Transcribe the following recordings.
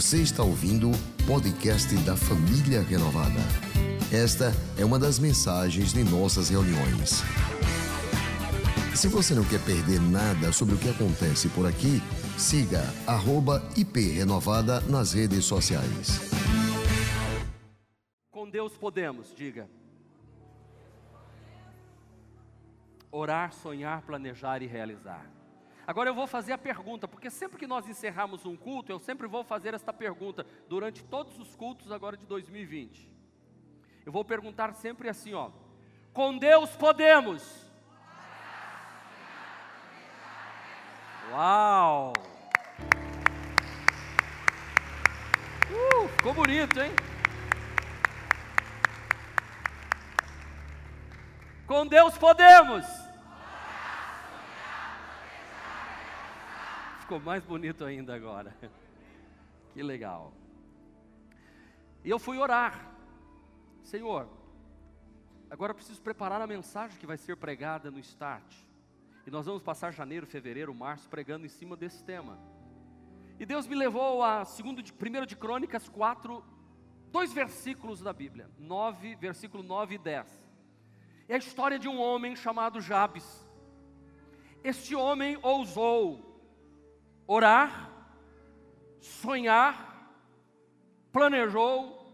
Você está ouvindo o podcast da Família Renovada. Esta é uma das mensagens de nossas reuniões. Se você não quer perder nada sobre o que acontece por aqui, siga @iprenovada nas redes sociais. Com Deus podemos, diga. Orar, sonhar, planejar e realizar. Agora eu vou fazer a pergunta, porque sempre que nós encerrarmos um culto, eu sempre vou fazer esta pergunta durante todos os cultos agora de 2020. Eu vou perguntar sempre assim, ó: Com Deus podemos? Uau! Uh, ficou bonito, hein? Com Deus podemos. Ficou mais bonito ainda agora. Que legal. E eu fui orar. Senhor, agora eu preciso preparar a mensagem que vai ser pregada no Start. E nós vamos passar janeiro, fevereiro, março pregando em cima desse tema. E Deus me levou a segundo de, primeiro de Crônicas 4, dois versículos da Bíblia, 9, versículo 9 e 10. É a história de um homem chamado Jabes. Este homem ousou orar, sonhar, planejou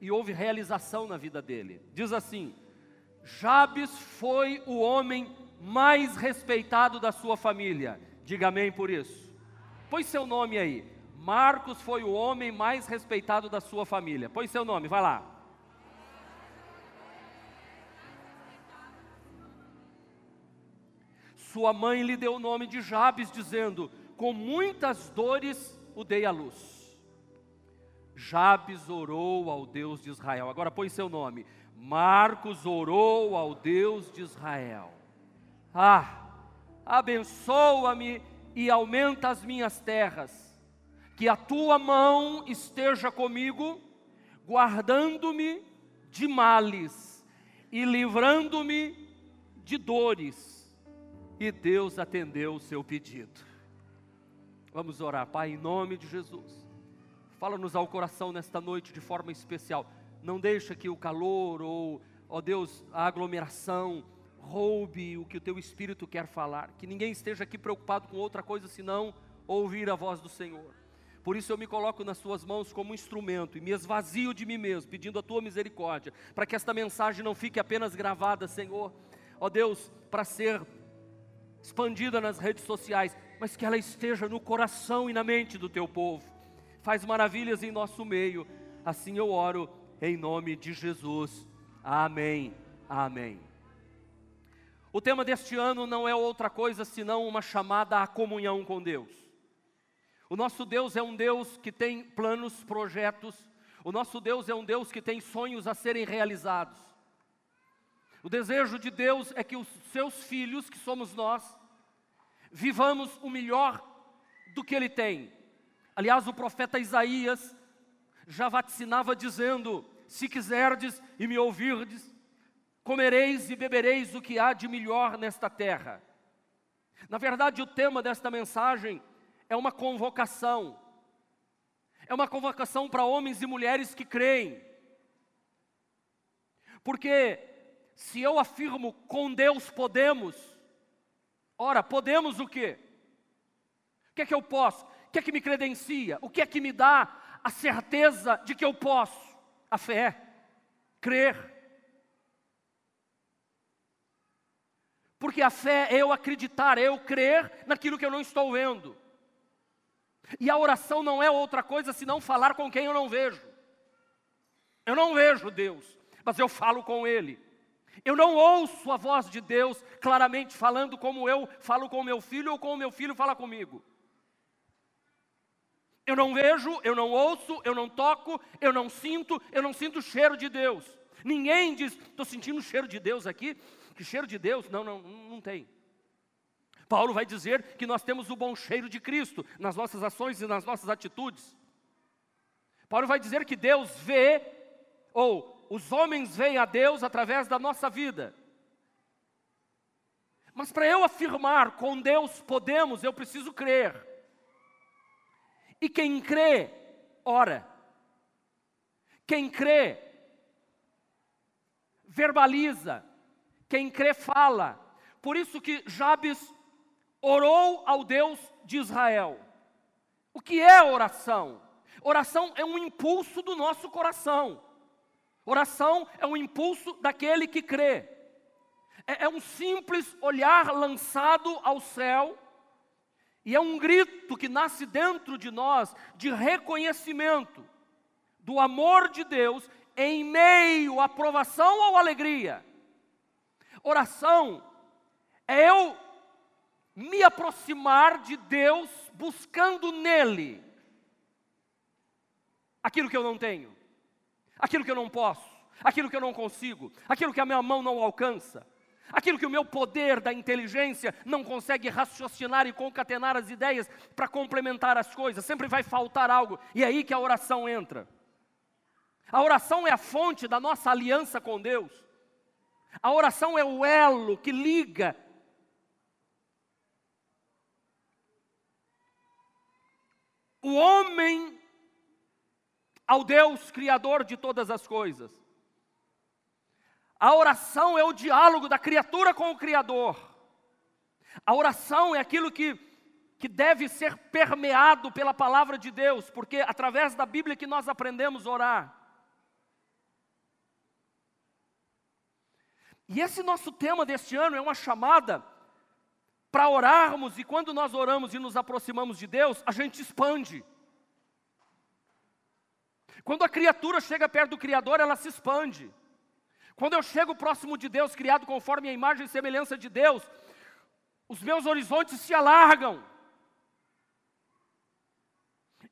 e houve realização na vida dele. Diz assim: Jabes foi o homem mais respeitado da sua família. Diga amém por isso. Põe seu nome aí. Marcos foi o homem mais respeitado da sua família. Põe seu nome, vai lá. Sua mãe lhe deu o nome de Jabes, dizendo: Com muitas dores o dei à luz. Jabes orou ao Deus de Israel. Agora põe seu nome. Marcos orou ao Deus de Israel. Ah, abençoa-me e aumenta as minhas terras, que a tua mão esteja comigo, guardando-me de males e livrando-me de dores e Deus atendeu o seu pedido. Vamos orar, Pai, em nome de Jesus. Fala-nos ao coração nesta noite de forma especial. Não deixa que o calor ou, ó Deus, a aglomeração roube o que o teu espírito quer falar. Que ninguém esteja aqui preocupado com outra coisa senão ouvir a voz do Senhor. Por isso eu me coloco nas tuas mãos como um instrumento e me esvazio de mim mesmo, pedindo a tua misericórdia, para que esta mensagem não fique apenas gravada, Senhor. Ó Deus, para ser expandida nas redes sociais, mas que ela esteja no coração e na mente do teu povo. Faz maravilhas em nosso meio. Assim eu oro em nome de Jesus. Amém. Amém. O tema deste ano não é outra coisa senão uma chamada à comunhão com Deus. O nosso Deus é um Deus que tem planos, projetos. O nosso Deus é um Deus que tem sonhos a serem realizados. O desejo de Deus é que os seus filhos, que somos nós, vivamos o melhor do que Ele tem. Aliás, o profeta Isaías já vaticinava dizendo: Se quiserdes e me ouvirdes, comereis e bebereis o que há de melhor nesta terra. Na verdade, o tema desta mensagem é uma convocação. É uma convocação para homens e mulheres que creem. Porque se eu afirmo com Deus podemos, ora, podemos o quê? O que é que eu posso? O que é que me credencia? O que é que me dá a certeza de que eu posso? A fé, crer. Porque a fé é eu acreditar, é eu crer naquilo que eu não estou vendo. E a oração não é outra coisa senão falar com quem eu não vejo. Eu não vejo Deus, mas eu falo com Ele. Eu não ouço a voz de Deus claramente falando como eu falo com meu filho ou como meu filho fala comigo. Eu não vejo, eu não ouço, eu não toco, eu não sinto, eu não sinto o cheiro de Deus. Ninguém diz, estou sentindo o cheiro de Deus aqui. Que cheiro de Deus? Não, não, não tem. Paulo vai dizer que nós temos o bom cheiro de Cristo nas nossas ações e nas nossas atitudes. Paulo vai dizer que Deus vê, ou os homens veem a Deus através da nossa vida. Mas para eu afirmar com Deus podemos, eu preciso crer. E quem crê ora. Quem crê, verbaliza. Quem crê, fala. Por isso que Jabes orou ao Deus de Israel. O que é oração? Oração é um impulso do nosso coração. Oração é um impulso daquele que crê. É, é um simples olhar lançado ao céu e é um grito que nasce dentro de nós de reconhecimento do amor de Deus em meio à provação ou alegria. Oração é eu me aproximar de Deus buscando nele aquilo que eu não tenho, aquilo que eu não posso, aquilo que eu não consigo, aquilo que a minha mão não alcança. Aquilo que o meu poder da inteligência não consegue raciocinar e concatenar as ideias para complementar as coisas, sempre vai faltar algo, e é aí que a oração entra. A oração é a fonte da nossa aliança com Deus. A oração é o elo que liga o homem ao Deus Criador de todas as coisas. A oração é o diálogo da criatura com o Criador. A oração é aquilo que, que deve ser permeado pela palavra de Deus, porque através da Bíblia que nós aprendemos a orar. E esse nosso tema deste ano é uma chamada para orarmos, e quando nós oramos e nos aproximamos de Deus, a gente expande. Quando a criatura chega perto do Criador, ela se expande. Quando eu chego próximo de Deus, criado conforme a imagem e semelhança de Deus, os meus horizontes se alargam.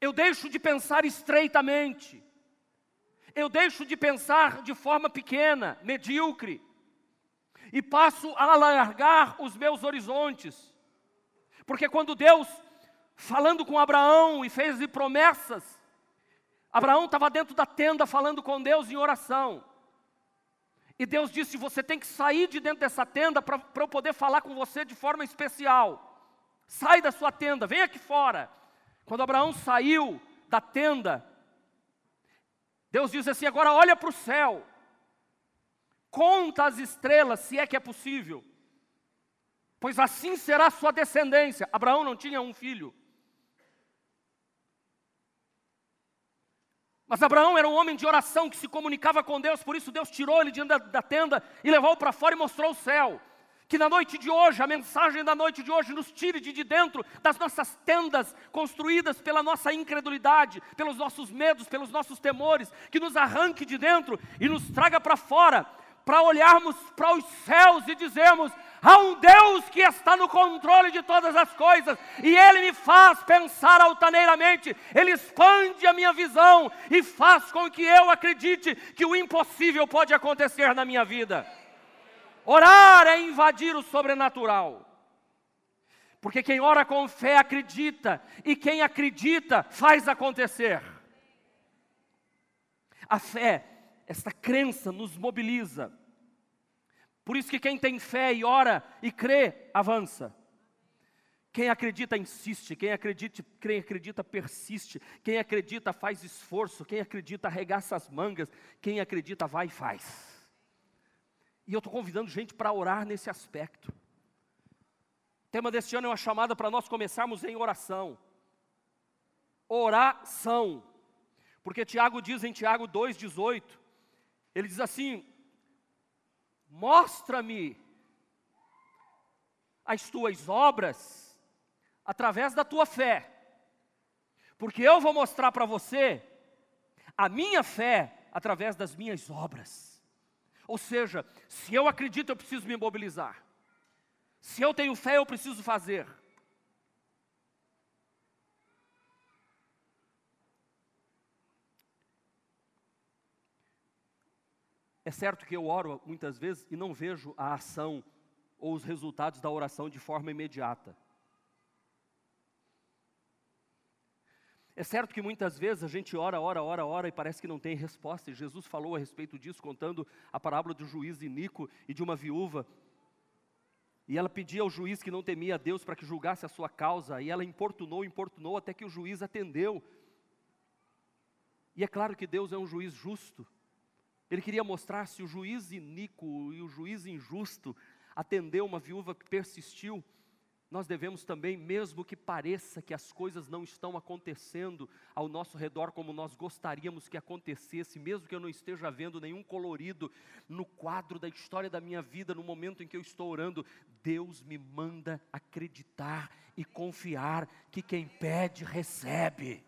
Eu deixo de pensar estreitamente. Eu deixo de pensar de forma pequena, medíocre. E passo a alargar os meus horizontes. Porque quando Deus, falando com Abraão e fez-lhe promessas, Abraão estava dentro da tenda falando com Deus em oração. E Deus disse: Você tem que sair de dentro dessa tenda para eu poder falar com você de forma especial. Sai da sua tenda, vem aqui fora. Quando Abraão saiu da tenda, Deus disse assim: Agora olha para o céu, conta as estrelas, se é que é possível, pois assim será a sua descendência. Abraão não tinha um filho. Mas Abraão era um homem de oração que se comunicava com Deus, por isso Deus tirou ele de dentro da, tenda e levou para fora e mostrou o céu. Que na noite de hoje, a mensagem da noite de hoje, nos tire de, de dentro das nossas tendas construídas pela nossa incredulidade, pelos nossos medos, pelos nossos temores, que nos arranque de dentro e nos traga para fora, para olharmos para os céus e dizermos: Há um Deus que está no controle de todas as coisas, e Ele me faz pensar altaneiramente, Ele expande a minha visão e faz com que eu acredite que o impossível pode acontecer na minha vida. Orar é invadir o sobrenatural. Porque quem ora com fé acredita, e quem acredita faz acontecer. A fé, esta crença nos mobiliza por isso que quem tem fé e ora e crê, avança. Quem acredita insiste, quem acredita, quem acredita persiste, quem acredita faz esforço, quem acredita arregaça as mangas, quem acredita vai e faz. E eu estou convidando gente para orar nesse aspecto. O tema deste ano é uma chamada para nós começarmos em oração. Oração. Porque Tiago diz em Tiago 2,18, ele diz assim: Mostra-me as tuas obras através da tua fé, porque eu vou mostrar para você a minha fé através das minhas obras. Ou seja, se eu acredito, eu preciso me mobilizar. Se eu tenho fé, eu preciso fazer. É certo que eu oro muitas vezes e não vejo a ação ou os resultados da oração de forma imediata. É certo que muitas vezes a gente ora, ora, ora, ora e parece que não tem resposta. E Jesus falou a respeito disso, contando a parábola do juiz Inico e de uma viúva. E ela pedia ao juiz que não temia a Deus para que julgasse a sua causa. E ela importunou, importunou até que o juiz atendeu. E é claro que Deus é um juiz justo. Ele queria mostrar se o juiz iníquo e o juiz injusto atendeu uma viúva que persistiu, nós devemos também, mesmo que pareça que as coisas não estão acontecendo ao nosso redor como nós gostaríamos que acontecesse, mesmo que eu não esteja vendo nenhum colorido no quadro da história da minha vida, no momento em que eu estou orando, Deus me manda acreditar e confiar que quem pede, recebe.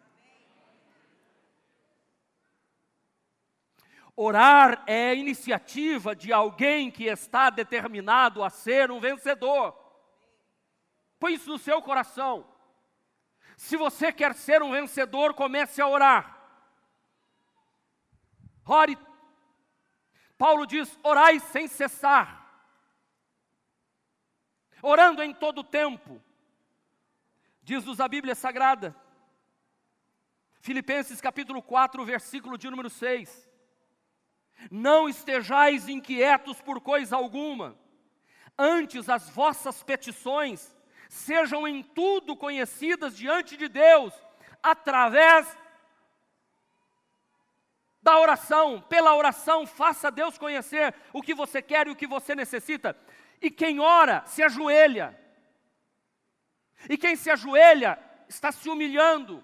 Orar é a iniciativa de alguém que está determinado a ser um vencedor. Põe isso no seu coração. Se você quer ser um vencedor, comece a orar. Ore. Paulo diz: orai sem cessar, orando em todo o tempo. Diz-nos a Bíblia Sagrada, Filipenses capítulo 4, versículo de número 6. Não estejais inquietos por coisa alguma, antes as vossas petições sejam em tudo conhecidas diante de Deus, através da oração, pela oração, faça Deus conhecer o que você quer e o que você necessita. E quem ora se ajoelha. E quem se ajoelha está se humilhando.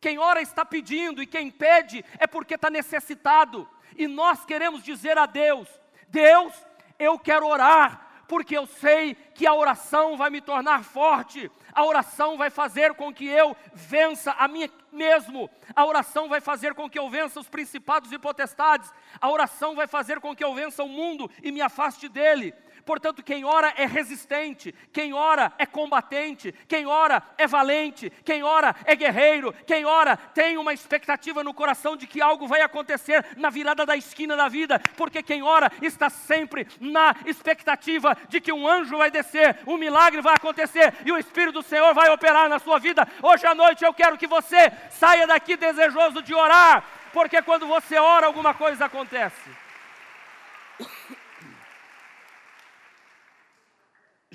Quem ora está pedindo, e quem pede é porque está necessitado. E nós queremos dizer a Deus: Deus, eu quero orar, porque eu sei que a oração vai me tornar forte, a oração vai fazer com que eu vença a mim mesmo, a oração vai fazer com que eu vença os principados e potestades, a oração vai fazer com que eu vença o mundo e me afaste dele. Portanto, quem ora é resistente, quem ora é combatente, quem ora é valente, quem ora é guerreiro, quem ora tem uma expectativa no coração de que algo vai acontecer na virada da esquina da vida, porque quem ora está sempre na expectativa de que um anjo vai descer, um milagre vai acontecer e o Espírito do Senhor vai operar na sua vida. Hoje à noite eu quero que você saia daqui desejoso de orar, porque quando você ora, alguma coisa acontece.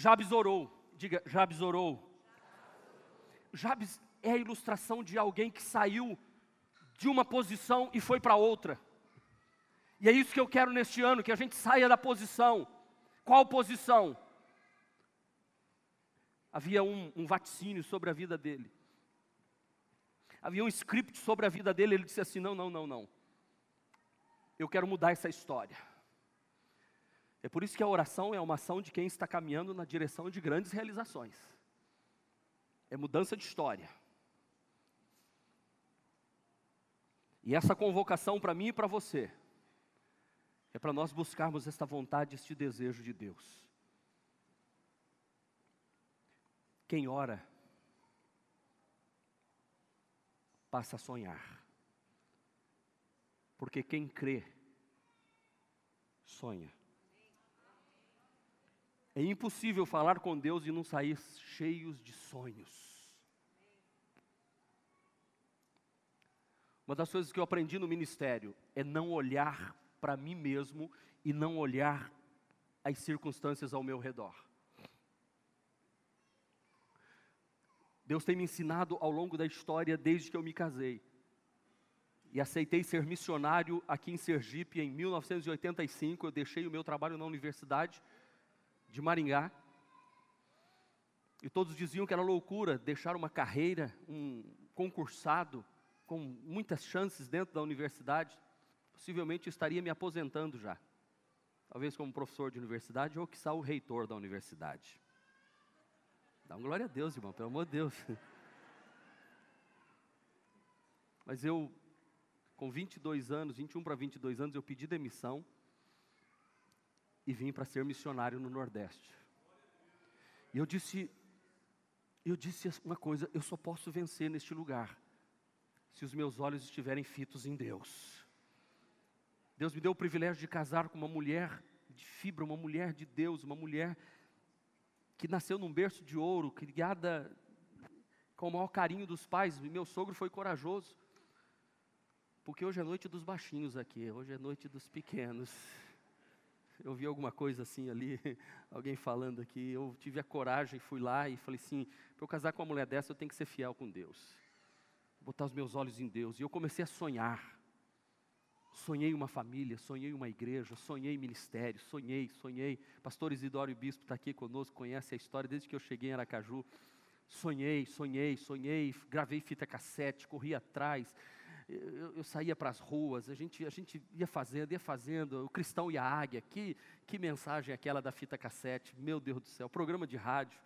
Jabes orou, diga, Jabes orou. Jabes é a ilustração de alguém que saiu de uma posição e foi para outra. E é isso que eu quero neste ano, que a gente saia da posição. Qual posição? Havia um, um vaticínio sobre a vida dele. Havia um script sobre a vida dele. Ele disse assim: não, não, não, não. Eu quero mudar essa história. É por isso que a oração é uma ação de quem está caminhando na direção de grandes realizações. É mudança de história. E essa convocação para mim e para você é para nós buscarmos esta vontade, este desejo de Deus. Quem ora passa a sonhar. Porque quem crê sonha. É impossível falar com Deus e não sair cheios de sonhos. Uma das coisas que eu aprendi no ministério é não olhar para mim mesmo e não olhar as circunstâncias ao meu redor. Deus tem me ensinado ao longo da história desde que eu me casei. E aceitei ser missionário aqui em Sergipe em 1985. Eu deixei o meu trabalho na universidade de Maringá. E todos diziam que era loucura deixar uma carreira, um concursado, com muitas chances dentro da universidade. Possivelmente estaria me aposentando já. Talvez como professor de universidade ou, quiçá, o reitor da universidade. Dá uma glória a Deus, irmão, pelo amor de Deus. Mas eu, com 22 anos, 21 para 22 anos, eu pedi demissão e vim para ser missionário no Nordeste. E eu disse, eu disse uma coisa, eu só posso vencer neste lugar se os meus olhos estiverem fitos em Deus. Deus me deu o privilégio de casar com uma mulher de fibra, uma mulher de Deus, uma mulher que nasceu num berço de ouro, criada com o maior carinho dos pais. Meu sogro foi corajoso, porque hoje é noite dos baixinhos aqui, hoje é noite dos pequenos. Eu vi alguma coisa assim ali, alguém falando aqui. Eu tive a coragem, fui lá e falei assim: para eu casar com uma mulher dessa, eu tenho que ser fiel com Deus. botar os meus olhos em Deus. E eu comecei a sonhar. Sonhei uma família, sonhei uma igreja, sonhei ministério, sonhei, sonhei. Pastor Isidoro e Bispo está aqui conosco, conhece a história desde que eu cheguei em Aracaju. Sonhei, sonhei, sonhei, gravei fita cassete, corri atrás. Eu, eu saía para as ruas, a gente, a gente ia fazendo, ia fazendo, o cristão e a águia, que, que mensagem é aquela da fita cassete, meu Deus do céu, programa de rádio,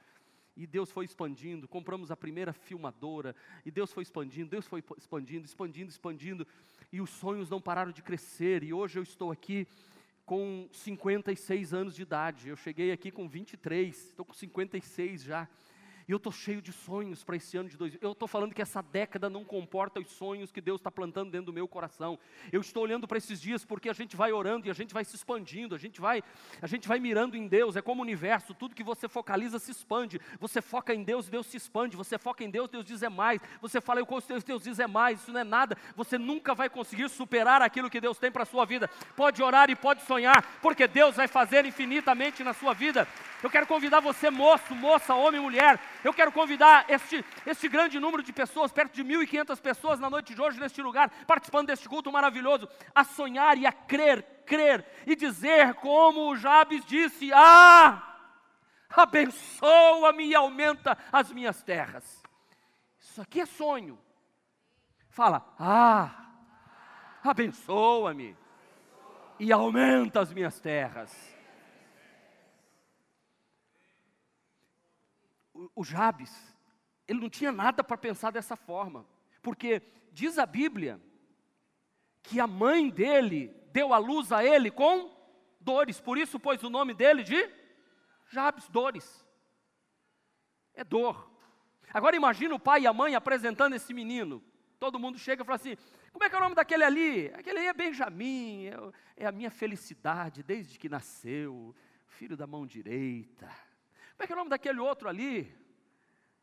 e Deus foi expandindo, compramos a primeira filmadora, e Deus foi expandindo, Deus foi expandindo, expandindo, expandindo, e os sonhos não pararam de crescer, e hoje eu estou aqui com 56 anos de idade, eu cheguei aqui com 23, estou com 56 já, e eu estou cheio de sonhos para esse ano de 2000. Eu estou falando que essa década não comporta os sonhos que Deus está plantando dentro do meu coração. Eu estou olhando para esses dias porque a gente vai orando e a gente vai se expandindo, a gente vai, a gente vai mirando em Deus. É como o universo, tudo que você focaliza se expande. Você foca em Deus, Deus se expande. Você foca em Deus, Deus diz é mais. Você fala eu Deus, Deus diz é mais. Isso não é nada. Você nunca vai conseguir superar aquilo que Deus tem para a sua vida. Pode orar e pode sonhar, porque Deus vai fazer infinitamente na sua vida. Eu quero convidar você, moço, moça, homem, mulher. Eu quero convidar este, este grande número de pessoas, perto de 1.500 pessoas na noite de hoje, neste lugar, participando deste culto maravilhoso, a sonhar e a crer, crer e dizer como o Jabes disse: Ah, abençoa-me e aumenta as minhas terras. Isso aqui é sonho. Fala, ah, abençoa-me e aumenta as minhas terras. O, Jabes, ele não tinha nada para pensar dessa forma, porque diz a Bíblia que a mãe dele deu a luz a ele com dores, por isso pôs o nome dele de Jabes, dores. É dor. Agora imagina o pai e a mãe apresentando esse menino. Todo mundo chega e fala assim: como é que é o nome daquele ali? Aquele ali é Benjamim, é, é a minha felicidade desde que nasceu, filho da mão direita. Como é que é o nome daquele outro ali?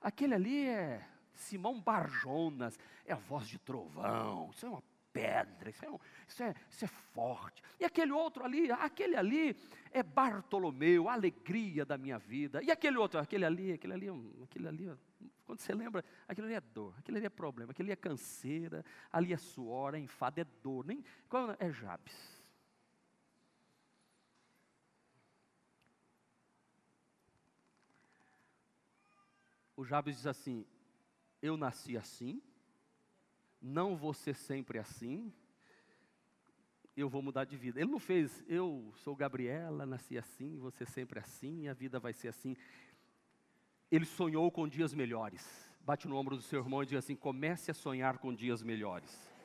Aquele ali é Simão Barjonas, é a voz de trovão, isso é uma pedra, isso é, um, isso, é, isso é, forte. E aquele outro ali, aquele ali é Bartolomeu, a alegria da minha vida. E aquele outro, aquele ali, aquele ali, aquele ali, quando você lembra, aquele ali é dor, aquele ali é problema, aquele ali é canseira, ali é suor, é enfado, é dor. Nem, é Jabes? O Jabes diz assim: Eu nasci assim, não vou ser sempre assim, eu vou mudar de vida. Ele não fez, eu sou Gabriela, nasci assim, ser sempre assim, a vida vai ser assim. Ele sonhou com dias melhores. Bate no ombro do seu irmão e diz assim: comece a sonhar com dias melhores.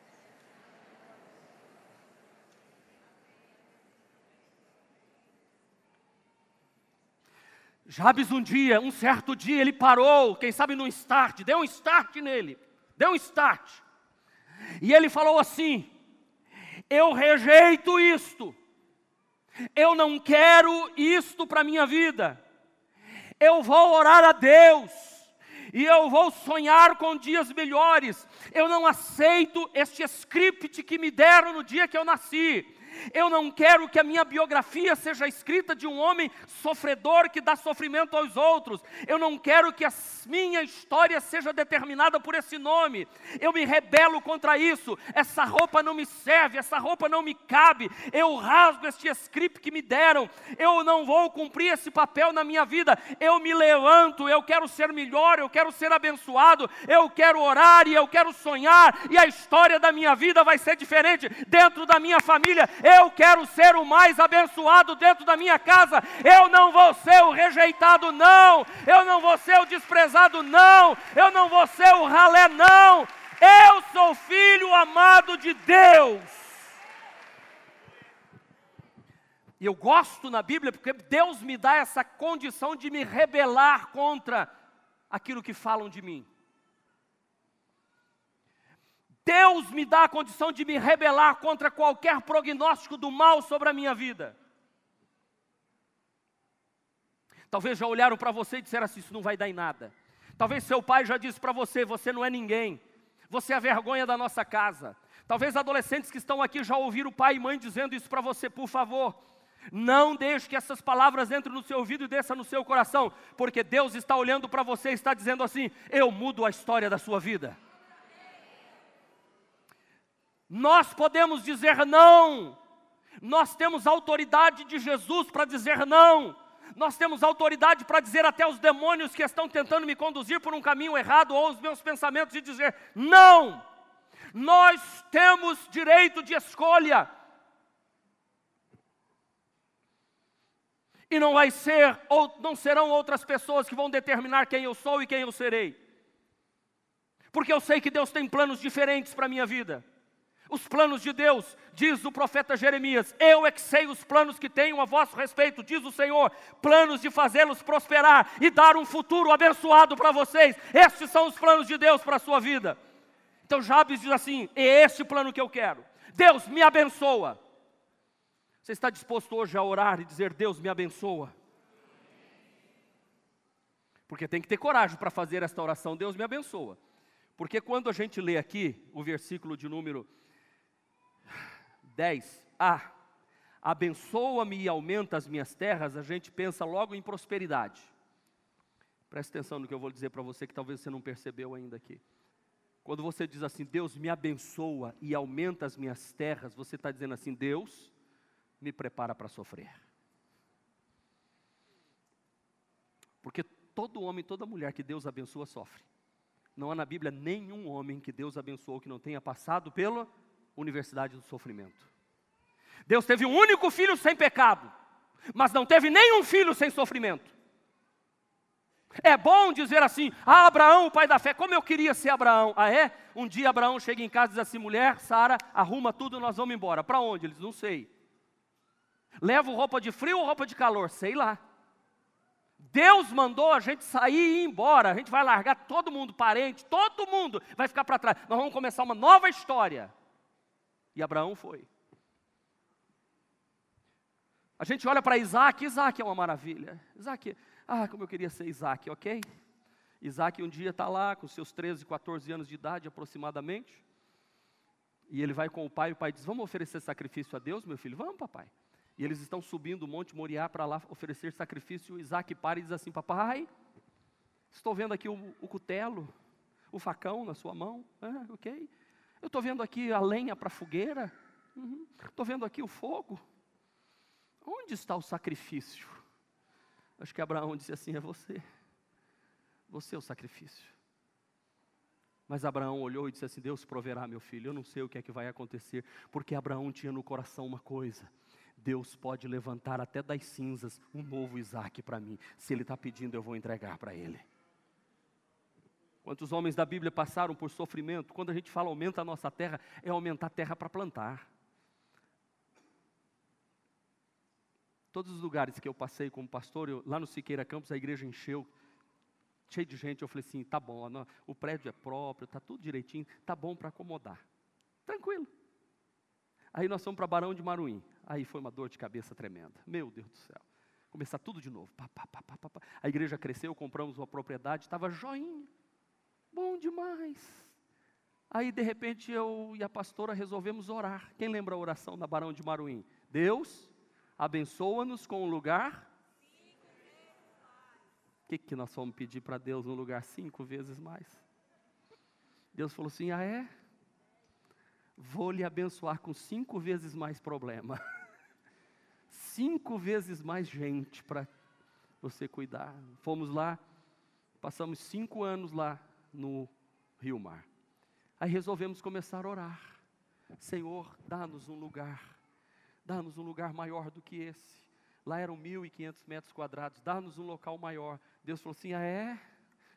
Jabes um dia, um certo dia, ele parou, quem sabe num start, deu um start nele, deu um start. E ele falou assim: Eu rejeito isto, eu não quero isto para a minha vida, eu vou orar a Deus, e eu vou sonhar com dias melhores, eu não aceito este script que me deram no dia que eu nasci, eu não quero que a minha biografia seja escrita de um homem sofredor que dá sofrimento aos outros. Eu não quero que a minha história seja determinada por esse nome. Eu me rebelo contra isso. Essa roupa não me serve, essa roupa não me cabe. Eu rasgo este script que me deram. Eu não vou cumprir esse papel na minha vida. Eu me levanto, eu quero ser melhor, eu quero ser abençoado, eu quero orar e eu quero sonhar e a história da minha vida vai ser diferente dentro da minha família eu quero ser o mais abençoado dentro da minha casa, eu não vou ser o rejeitado, não, eu não vou ser o desprezado, não, eu não vou ser o ralé, não, eu sou filho amado de Deus. E eu gosto na Bíblia porque Deus me dá essa condição de me rebelar contra aquilo que falam de mim. Deus me dá a condição de me rebelar contra qualquer prognóstico do mal sobre a minha vida. Talvez já olharam para você e disseram assim: Isso não vai dar em nada. Talvez seu pai já disse para você: Você não é ninguém. Você é a vergonha da nossa casa. Talvez adolescentes que estão aqui já ouviram pai e mãe dizendo isso para você, por favor. Não deixe que essas palavras entrem no seu ouvido e desçam no seu coração, porque Deus está olhando para você e está dizendo assim: Eu mudo a história da sua vida. Nós podemos dizer não. Nós temos autoridade de Jesus para dizer não. Nós temos autoridade para dizer até os demônios que estão tentando me conduzir por um caminho errado ou os meus pensamentos e dizer não. Nós temos direito de escolha. E não vai ser ou não serão outras pessoas que vão determinar quem eu sou e quem eu serei. Porque eu sei que Deus tem planos diferentes para a minha vida. Os planos de Deus, diz o profeta Jeremias: Eu é que sei os planos que tenho a vosso respeito, diz o Senhor, planos de fazê-los prosperar e dar um futuro abençoado para vocês. Estes são os planos de Deus para a sua vida. Então Jabes diz assim: É esse o plano que eu quero. Deus me abençoa. Você está disposto hoje a orar e dizer: Deus me abençoa? Porque tem que ter coragem para fazer esta oração, Deus me abençoa. Porque quando a gente lê aqui o versículo de número 10. Ah, abençoa-me e aumenta as minhas terras, a gente pensa logo em prosperidade. Preste atenção no que eu vou dizer para você que talvez você não percebeu ainda aqui. Quando você diz assim, Deus me abençoa e aumenta as minhas terras, você está dizendo assim, Deus me prepara para sofrer. Porque todo homem, toda mulher que Deus abençoa sofre. Não há na Bíblia nenhum homem que Deus abençoou que não tenha passado pela universidade do sofrimento. Deus teve um único filho sem pecado, mas não teve nenhum filho sem sofrimento. É bom dizer assim, ah, Abraão, o pai da fé, como eu queria ser Abraão. Ah, é? Um dia Abraão chega em casa e diz assim: mulher, Sara, arruma tudo, nós vamos embora. Para onde? Eles não sei. Levo roupa de frio ou roupa de calor? Sei lá. Deus mandou a gente sair e ir embora. A gente vai largar todo mundo, parente, todo mundo vai ficar para trás. Nós vamos começar uma nova história. E Abraão foi. A gente olha para Isaac, Isaac é uma maravilha. Isaac, ah, como eu queria ser Isaac, ok? Isaac um dia está lá com seus 13, 14 anos de idade aproximadamente. E ele vai com o pai, o pai diz: Vamos oferecer sacrifício a Deus, meu filho? Vamos, papai. E eles estão subindo o Monte Moriá para lá oferecer sacrifício. Isaac para e diz assim: Papai, estou vendo aqui o, o cutelo, o facão na sua mão. Ah, ok. Eu estou vendo aqui a lenha para a fogueira. Estou uhum. vendo aqui o fogo. Onde está o sacrifício? Acho que Abraão disse assim: é você. Você é o sacrifício. Mas Abraão olhou e disse assim: Deus proverá, meu filho. Eu não sei o que é que vai acontecer, porque Abraão tinha no coração uma coisa: Deus pode levantar até das cinzas um novo Isaac para mim. Se ele está pedindo, eu vou entregar para ele. Quantos homens da Bíblia passaram por sofrimento? Quando a gente fala aumenta a nossa terra, é aumentar a terra para plantar. Todos os lugares que eu passei como pastor, eu, lá no Siqueira Campos, a igreja encheu, cheio de gente. Eu falei assim: tá bom, não, o prédio é próprio, tá tudo direitinho, tá bom para acomodar. Tranquilo. Aí nós fomos para Barão de Maruim. Aí foi uma dor de cabeça tremenda. Meu Deus do céu. Começar tudo de novo. Pá, pá, pá, a igreja cresceu, compramos uma propriedade, estava joinha. Bom demais. Aí, de repente, eu e a pastora resolvemos orar. Quem lembra a oração da Barão de Maruim? Deus, abençoa-nos com um lugar. O que, que nós vamos pedir para Deus no lugar cinco vezes mais? Deus falou assim: Ah, é? Vou lhe abençoar com cinco vezes mais problema. cinco vezes mais gente para você cuidar. Fomos lá, passamos cinco anos lá no Rio Mar. Aí resolvemos começar a orar. Senhor, dá-nos um lugar, dá-nos um lugar maior do que esse. Lá eram 1.500 metros quadrados, dá-nos um local maior. Deus falou assim: Ah, é?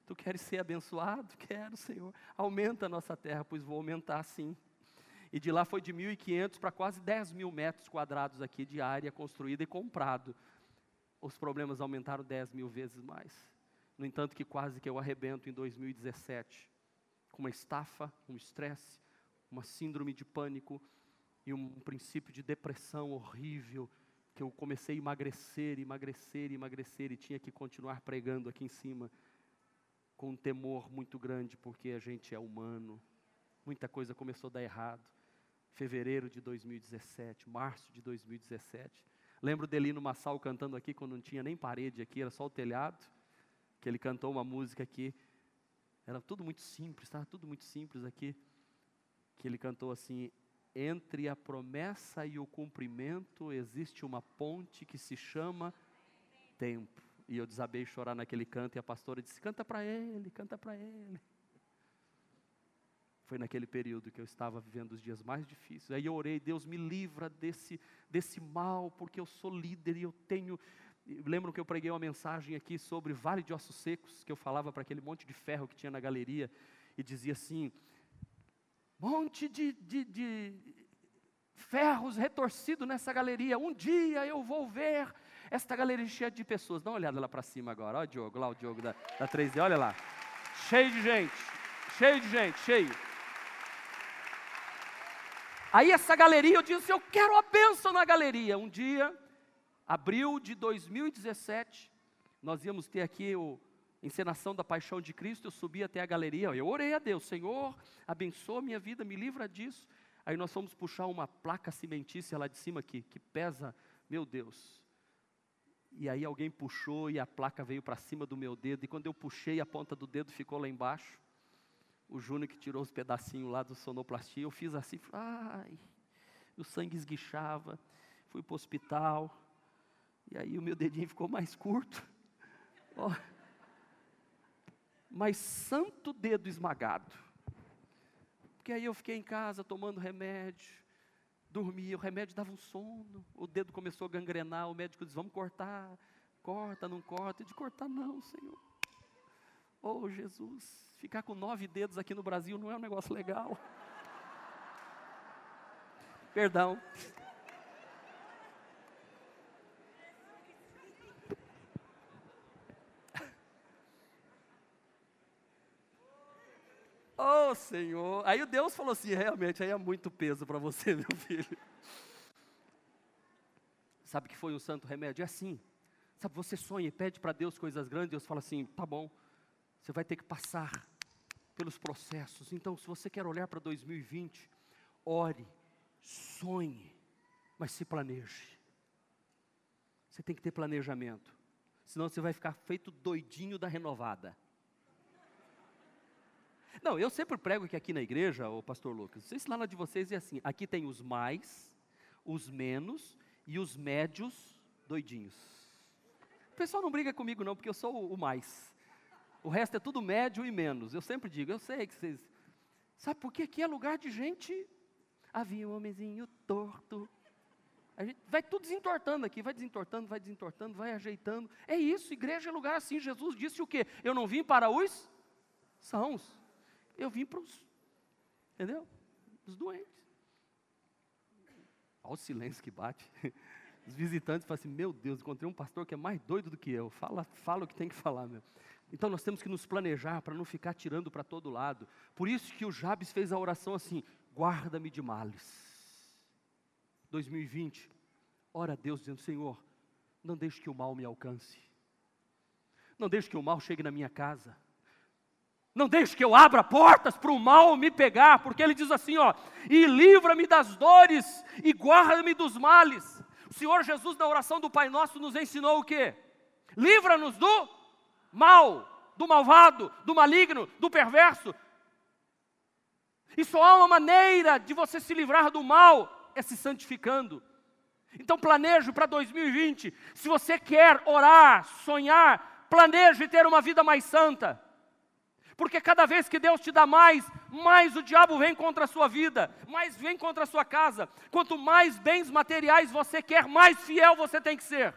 Tu queres ser abençoado? Quero, Senhor. Aumenta a nossa terra, pois vou aumentar sim. E de lá foi de 1.500 para quase 10 mil metros quadrados aqui de área construída e comprado. Os problemas aumentaram 10 mil vezes mais. No entanto, que quase que eu arrebento em 2017, com uma estafa, um estresse, uma síndrome de pânico e um princípio de depressão horrível, que eu comecei a emagrecer, emagrecer, emagrecer e tinha que continuar pregando aqui em cima, com um temor muito grande, porque a gente é humano. Muita coisa começou a dar errado. Fevereiro de 2017, março de 2017. Lembro dele no Massal cantando aqui quando não tinha nem parede aqui, era só o telhado que ele cantou uma música aqui. Era tudo muito simples, estava tudo muito simples aqui. Que ele cantou assim: entre a promessa e o cumprimento existe uma ponte que se chama tempo. E eu desabei chorar naquele canto e a pastora disse: canta para ele, canta para ele. Foi naquele período que eu estava vivendo os dias mais difíceis. Aí eu orei, Deus me livra desse, desse mal, porque eu sou líder e eu tenho. Lembram que eu preguei uma mensagem aqui sobre Vale de Ossos Secos, que eu falava para aquele monte de ferro que tinha na galeria, e dizia assim: monte de, de, de ferros retorcidos nessa galeria. Um dia eu vou ver esta galeria cheia de pessoas. Dá uma olhada lá para cima agora. Olha o Diogo, lá o Diogo da, da 3D, olha lá. Cheio de gente, cheio de gente, cheio. Aí essa galeria, eu disse, eu quero a bênção na galeria. Um dia, abril de 2017, nós íamos ter aqui o encenação da paixão de Cristo, eu subi até a galeria, eu orei a Deus, Senhor, abençoa minha vida, me livra disso. Aí nós fomos puxar uma placa cimentícia lá de cima aqui, que pesa, meu Deus. E aí alguém puxou e a placa veio para cima do meu dedo, e quando eu puxei, a ponta do dedo ficou lá embaixo o Júnior que tirou os pedacinhos lá do sonoplastia, eu fiz assim, ai, o sangue esguichava, fui para o hospital, e aí o meu dedinho ficou mais curto. Oh. Mas santo dedo esmagado. Porque aí eu fiquei em casa tomando remédio, dormia, o remédio dava um sono, o dedo começou a gangrenar, o médico disse, vamos cortar, corta, não corta, eu disse, cortar não, Senhor. Oh Jesus, ficar com nove dedos aqui no Brasil não é um negócio legal. Perdão. Senhor, aí o Deus falou assim: realmente, aí é muito peso para você, meu filho. Sabe que foi um santo remédio? É assim. Sabe, você sonha e pede para Deus coisas grandes, Deus fala assim: tá bom, você vai ter que passar pelos processos. Então, se você quer olhar para 2020, ore, sonhe, mas se planeje. Você tem que ter planejamento, senão você vai ficar feito doidinho da renovada. Não, eu sempre prego que aqui na igreja, o pastor Lucas, não sei se lá na de vocês é assim, aqui tem os mais, os menos e os médios doidinhos. O pessoal não briga comigo não, porque eu sou o mais. O resto é tudo médio e menos. Eu sempre digo, eu sei que vocês. Sabe por quê? Aqui é lugar de gente. Havia um homenzinho torto. A gente vai tudo desentortando aqui, vai desentortando, vai desentortando, vai ajeitando. É isso, igreja é lugar assim. Jesus disse o quê? Eu não vim para os sãos. Eu vim para os, entendeu? Os doentes. Olha o silêncio que bate. Os visitantes falam assim: Meu Deus, encontrei um pastor que é mais doido do que eu. Fala, fala o que tem que falar, meu. Então nós temos que nos planejar para não ficar tirando para todo lado. Por isso que o Jabes fez a oração assim: guarda-me de males. 2020, ora a Deus dizendo: Senhor, não deixe que o mal me alcance. Não deixe que o mal chegue na minha casa. Não deixe que eu abra portas para o mal me pegar, porque ele diz assim, ó, e livra-me das dores e guarda-me dos males. O Senhor Jesus na oração do Pai Nosso nos ensinou o quê? Livra-nos do mal, do malvado, do maligno, do perverso. E só há uma maneira de você se livrar do mal, é se santificando. Então planeje para 2020. Se você quer orar, sonhar, planeje ter uma vida mais santa. Porque cada vez que Deus te dá mais, mais o diabo vem contra a sua vida, mais vem contra a sua casa. Quanto mais bens materiais você quer, mais fiel você tem que ser.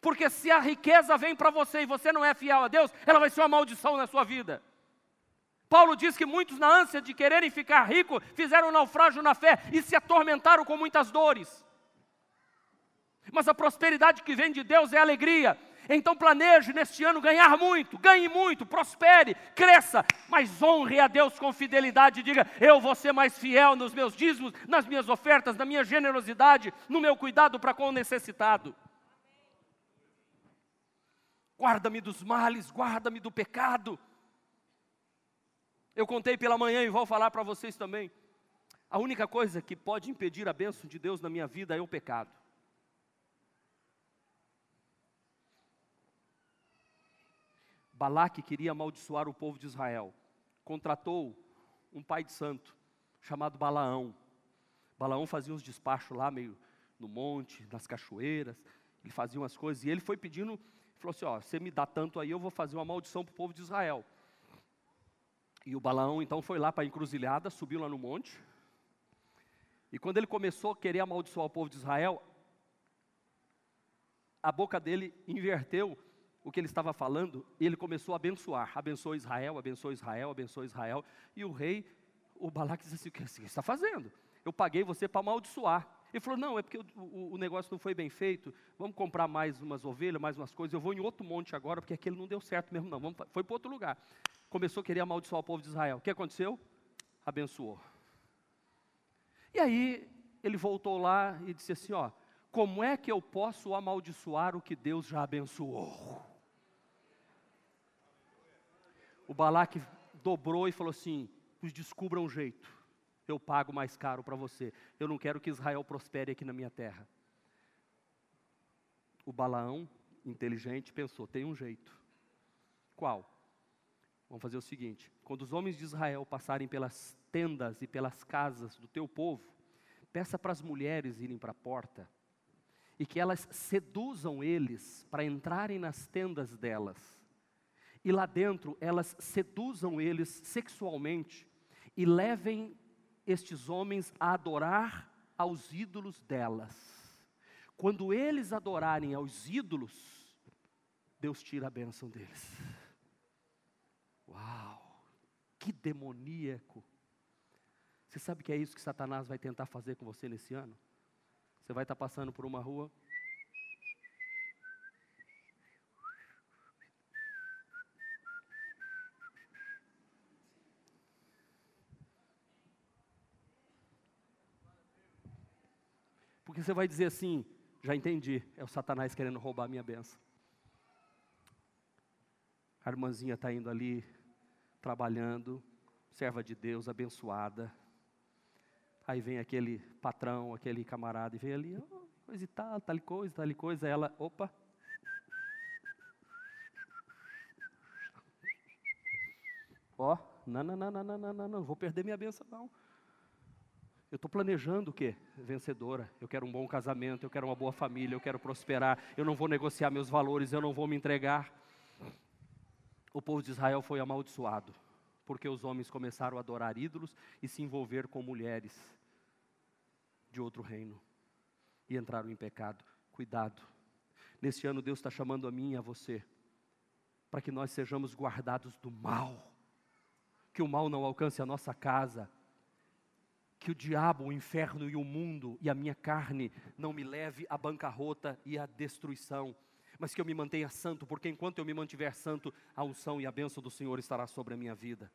Porque se a riqueza vem para você e você não é fiel a Deus, ela vai ser uma maldição na sua vida. Paulo diz que muitos, na ânsia de quererem ficar rico, fizeram um naufrágio na fé e se atormentaram com muitas dores. Mas a prosperidade que vem de Deus é alegria. Então planeje neste ano ganhar muito, ganhe muito, prospere, cresça, mas honre a Deus com fidelidade. Diga: Eu vou ser mais fiel nos meus dízimos, nas minhas ofertas, na minha generosidade, no meu cuidado para com o necessitado guarda-me dos males, guarda-me do pecado. Eu contei pela manhã e vou falar para vocês também. A única coisa que pode impedir a bênção de Deus na minha vida é o pecado. Balaque queria amaldiçoar o povo de Israel. Contratou um pai de santo chamado Balaão. Balaão fazia uns despachos lá, meio no monte, nas cachoeiras, ele fazia umas coisas, e ele foi pedindo, falou assim: Ó, você me dá tanto aí, eu vou fazer uma maldição para o povo de Israel. E o Balaão então foi lá para a encruzilhada, subiu lá no monte, e quando ele começou a querer amaldiçoar o povo de Israel, a boca dele inverteu o que ele estava falando, ele começou a abençoar. Abençoa Israel, abençoa Israel, abençoa Israel. E o rei, o Balaque disse assim: O que você está fazendo? Eu paguei você para amaldiçoar. Ele falou: Não, é porque o, o, o, negócio não foi bem feito. Vamos comprar mais umas ovelhas, mais umas coisas. Eu vou em outro monte agora, porque aquele não deu certo mesmo, não. Vamos, foi para outro lugar. Começou a querer amaldiçoar o povo de Israel. O que aconteceu? Abençoou. E aí ele voltou lá e disse assim: ó, como é que eu posso amaldiçoar o que Deus já abençoou? O Balaque dobrou e falou assim: descubra um jeito, eu pago mais caro para você. Eu não quero que Israel prospere aqui na minha terra. O Balaão, inteligente, pensou: tem um jeito. Qual? Vamos fazer o seguinte: quando os homens de Israel passarem pelas tendas e pelas casas do teu povo, peça para as mulheres irem para a porta e que elas seduzam eles para entrarem nas tendas delas. E lá dentro elas seduzam eles sexualmente e levem estes homens a adorar aos ídolos delas. Quando eles adorarem aos ídolos, Deus tira a bênção deles. Uau! Que demoníaco! Você sabe que é isso que Satanás vai tentar fazer com você nesse ano? Você vai estar passando por uma rua. Você vai dizer assim: já entendi, é o Satanás querendo roubar a minha benção. A irmãzinha está indo ali, trabalhando, serva de Deus, abençoada Aí vem aquele patrão, aquele camarada, e vem ali, oh, coisa e tal, tal coisa, tal coisa. Ela, opa. Ó, oh, não, não, não, não, não, não, não, não, vou perder minha benção, não. Eu estou planejando o quê? Vencedora. Eu quero um bom casamento, eu quero uma boa família, eu quero prosperar, eu não vou negociar meus valores, eu não vou me entregar. O povo de Israel foi amaldiçoado porque os homens começaram a adorar ídolos e se envolver com mulheres de outro reino e entraram em pecado. Cuidado. Nesse ano, Deus está chamando a mim e a você para que nós sejamos guardados do mal, que o mal não alcance a nossa casa, que o diabo, o inferno e o mundo e a minha carne não me leve à bancarrota e à destruição mas que eu me mantenha santo, porque enquanto eu me mantiver santo, a unção e a bênção do Senhor estará sobre a minha vida.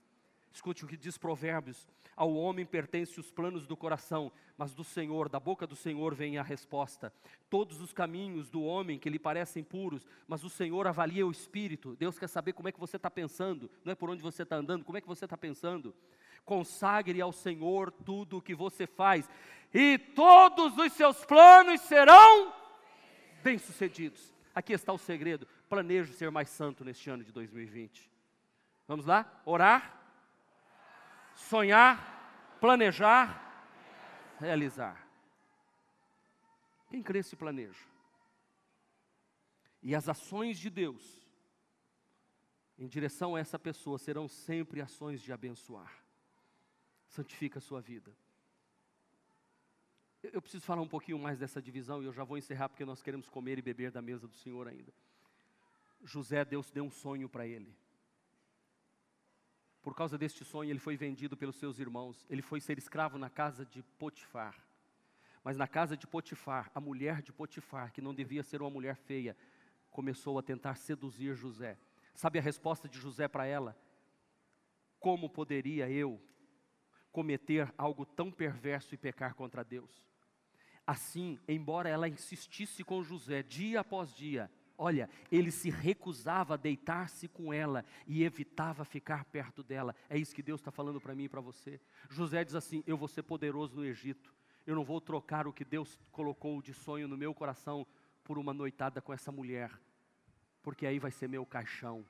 Escute o que diz Provérbios: ao homem pertence os planos do coração, mas do Senhor, da boca do Senhor vem a resposta. Todos os caminhos do homem que lhe parecem puros, mas o Senhor avalia o espírito. Deus quer saber como é que você está pensando, não é por onde você está andando, como é que você está pensando. Consagre ao Senhor tudo o que você faz, e todos os seus planos serão bem-sucedidos. Aqui está o segredo. Planejo ser mais santo neste ano de 2020. Vamos lá? Orar, sonhar, planejar, realizar. Quem crê se planeja? E as ações de Deus em direção a essa pessoa serão sempre ações de abençoar. Santifica a sua vida. Eu preciso falar um pouquinho mais dessa divisão e eu já vou encerrar porque nós queremos comer e beber da mesa do Senhor ainda. José, Deus deu um sonho para ele. Por causa deste sonho, ele foi vendido pelos seus irmãos. Ele foi ser escravo na casa de Potifar. Mas na casa de Potifar, a mulher de Potifar, que não devia ser uma mulher feia, começou a tentar seduzir José. Sabe a resposta de José para ela? Como poderia eu cometer algo tão perverso e pecar contra Deus? Assim, embora ela insistisse com José dia após dia, olha, ele se recusava a deitar-se com ela e evitava ficar perto dela. É isso que Deus está falando para mim e para você. José diz assim: Eu vou ser poderoso no Egito. Eu não vou trocar o que Deus colocou de sonho no meu coração por uma noitada com essa mulher, porque aí vai ser meu caixão.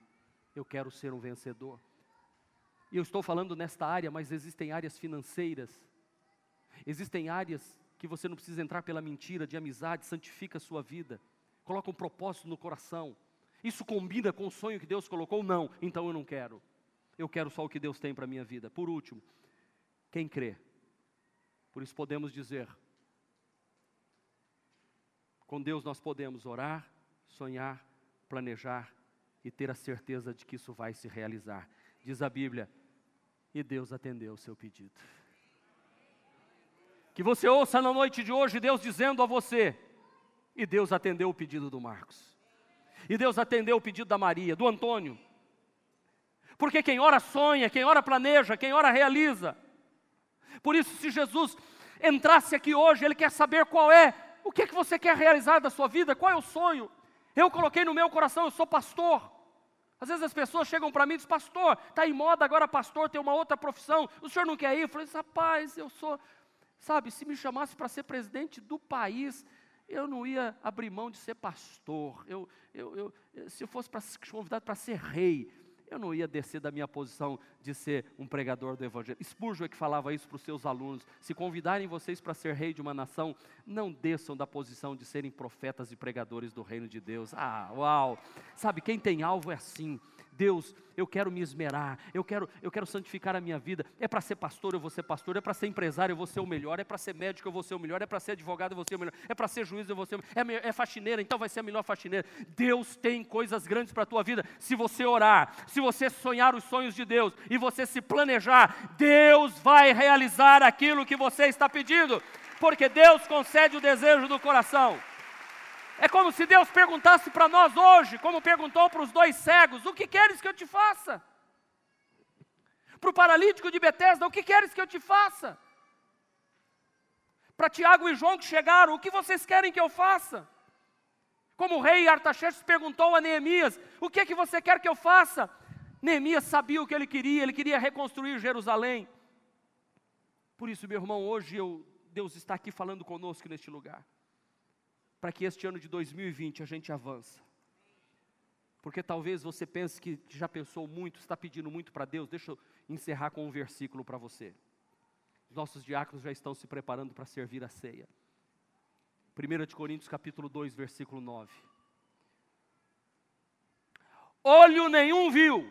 Eu quero ser um vencedor. E eu estou falando nesta área, mas existem áreas financeiras Existem áreas que você não precisa entrar pela mentira de amizade, santifica a sua vida, coloca um propósito no coração. Isso combina com o sonho que Deus colocou? Não, então eu não quero. Eu quero só o que Deus tem para a minha vida. Por último, quem crê? Por isso podemos dizer: com Deus nós podemos orar, sonhar, planejar e ter a certeza de que isso vai se realizar. Diz a Bíblia, e Deus atendeu o seu pedido. Que você ouça na noite de hoje Deus dizendo a você, e Deus atendeu o pedido do Marcos. E Deus atendeu o pedido da Maria, do Antônio. Porque quem ora sonha, quem ora planeja, quem ora realiza. Por isso, se Jesus entrasse aqui hoje, Ele quer saber qual é, o que é que você quer realizar da sua vida, qual é o sonho. Eu coloquei no meu coração, eu sou pastor. Às vezes as pessoas chegam para mim e dizem, pastor, está em moda agora pastor, tem uma outra profissão, o senhor não quer ir? Eu falei, rapaz, eu sou, sabe, se me chamasse para ser presidente do país, eu não ia abrir mão de ser pastor. Eu, eu, eu se eu fosse para convidado para ser rei, eu não ia descer da minha posição de ser um pregador do Evangelho. Spurgeon é que falava isso para os seus alunos. Se convidarem vocês para ser rei de uma nação, não desçam da posição de serem profetas e pregadores do reino de Deus. Ah, uau! Sabe, quem tem alvo é assim. Deus, eu quero me esmerar, eu quero, eu quero santificar a minha vida. É para ser pastor, eu vou ser pastor, é para ser empresário, eu vou ser o melhor, é para ser médico, eu vou ser o melhor, é para ser advogado, eu vou ser o melhor, é para ser juiz, eu vou ser o melhor, é, é faxineira, então vai ser a melhor faxineira. Deus tem coisas grandes para a tua vida. Se você orar, se você sonhar os sonhos de Deus e você se planejar, Deus vai realizar aquilo que você está pedindo, porque Deus concede o desejo do coração. É como se Deus perguntasse para nós hoje, como perguntou para os dois cegos: O que queres que eu te faça? Para o paralítico de Betesda: O que queres que eu te faça? Para Tiago e João que chegaram: O que vocês querem que eu faça? Como o rei Artaxerxes perguntou a Neemias: O que é que você quer que eu faça? Neemias sabia o que ele queria, ele queria reconstruir Jerusalém. Por isso, meu irmão, hoje eu, Deus está aqui falando conosco neste lugar para que este ano de 2020 a gente avance. Porque talvez você pense que já pensou muito, está pedindo muito para Deus. Deixa eu encerrar com um versículo para você. Os nossos diáconos já estão se preparando para servir a ceia. 1 de Coríntios capítulo 2, versículo 9. Olho nenhum viu,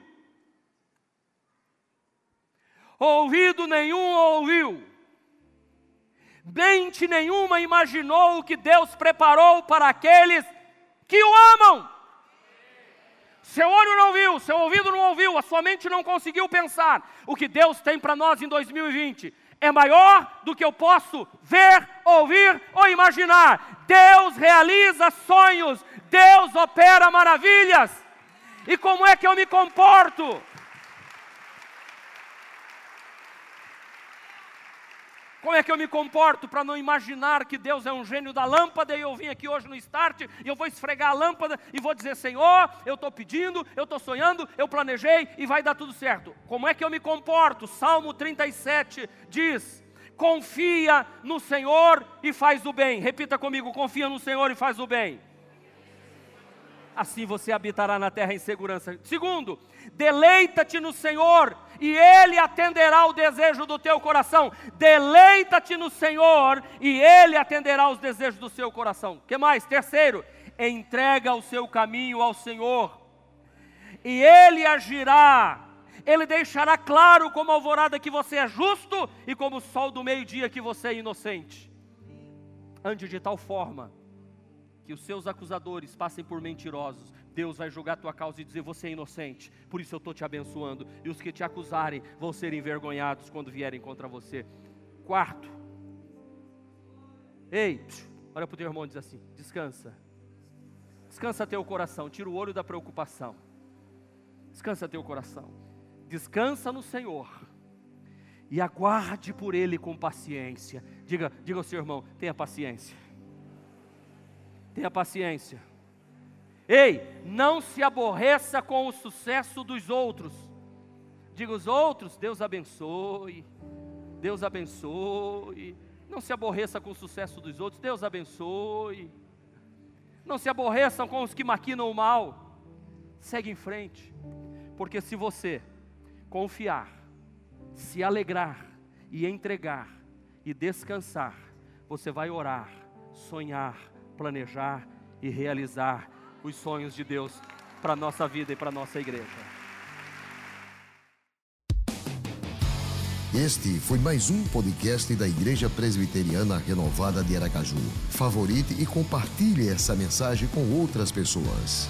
ouvido nenhum ouviu, mente nenhuma imaginou o que Deus preparou para aqueles que o amam. Seu olho não viu, seu ouvido não ouviu, a sua mente não conseguiu pensar. O que Deus tem para nós em 2020 é maior do que eu posso ver, ouvir ou imaginar. Deus realiza sonhos, Deus opera maravilhas. E como é que eu me comporto? Como é que eu me comporto para não imaginar que Deus é um gênio da lâmpada e eu vim aqui hoje no start e eu vou esfregar a lâmpada e vou dizer: Senhor, eu estou pedindo, eu estou sonhando, eu planejei e vai dar tudo certo. Como é que eu me comporto? Salmo 37 diz: Confia no Senhor e faz o bem. Repita comigo: confia no Senhor e faz o bem assim você habitará na terra em segurança. Segundo, deleita-te no Senhor e Ele atenderá o desejo do teu coração. Deleita-te no Senhor e Ele atenderá os desejos do seu coração. que mais? Terceiro, entrega o seu caminho ao Senhor e Ele agirá. Ele deixará claro como alvorada que você é justo e como o sol do meio-dia que você é inocente. Ande de tal forma que os seus acusadores passem por mentirosos, Deus vai julgar a tua causa e dizer: Você é inocente, por isso eu estou te abençoando. E os que te acusarem vão ser envergonhados quando vierem contra você. Quarto, ei, olha para o teu irmão e diz assim: Descansa, descansa teu coração, tira o olho da preocupação, descansa teu coração, descansa no Senhor e aguarde por Ele com paciência. Diga, diga ao seu irmão: tenha paciência Tenha paciência. Ei, não se aborreça com o sucesso dos outros. Diga os outros, Deus abençoe. Deus abençoe. Não se aborreça com o sucesso dos outros, Deus abençoe. Não se aborreçam com os que maquinam o mal. Segue em frente. Porque se você confiar, se alegrar e entregar e descansar, você vai orar, sonhar, planejar e realizar os sonhos de Deus para a nossa vida e para a nossa igreja. Este foi mais um podcast da Igreja Presbiteriana Renovada de Aracaju. Favorite e compartilhe essa mensagem com outras pessoas.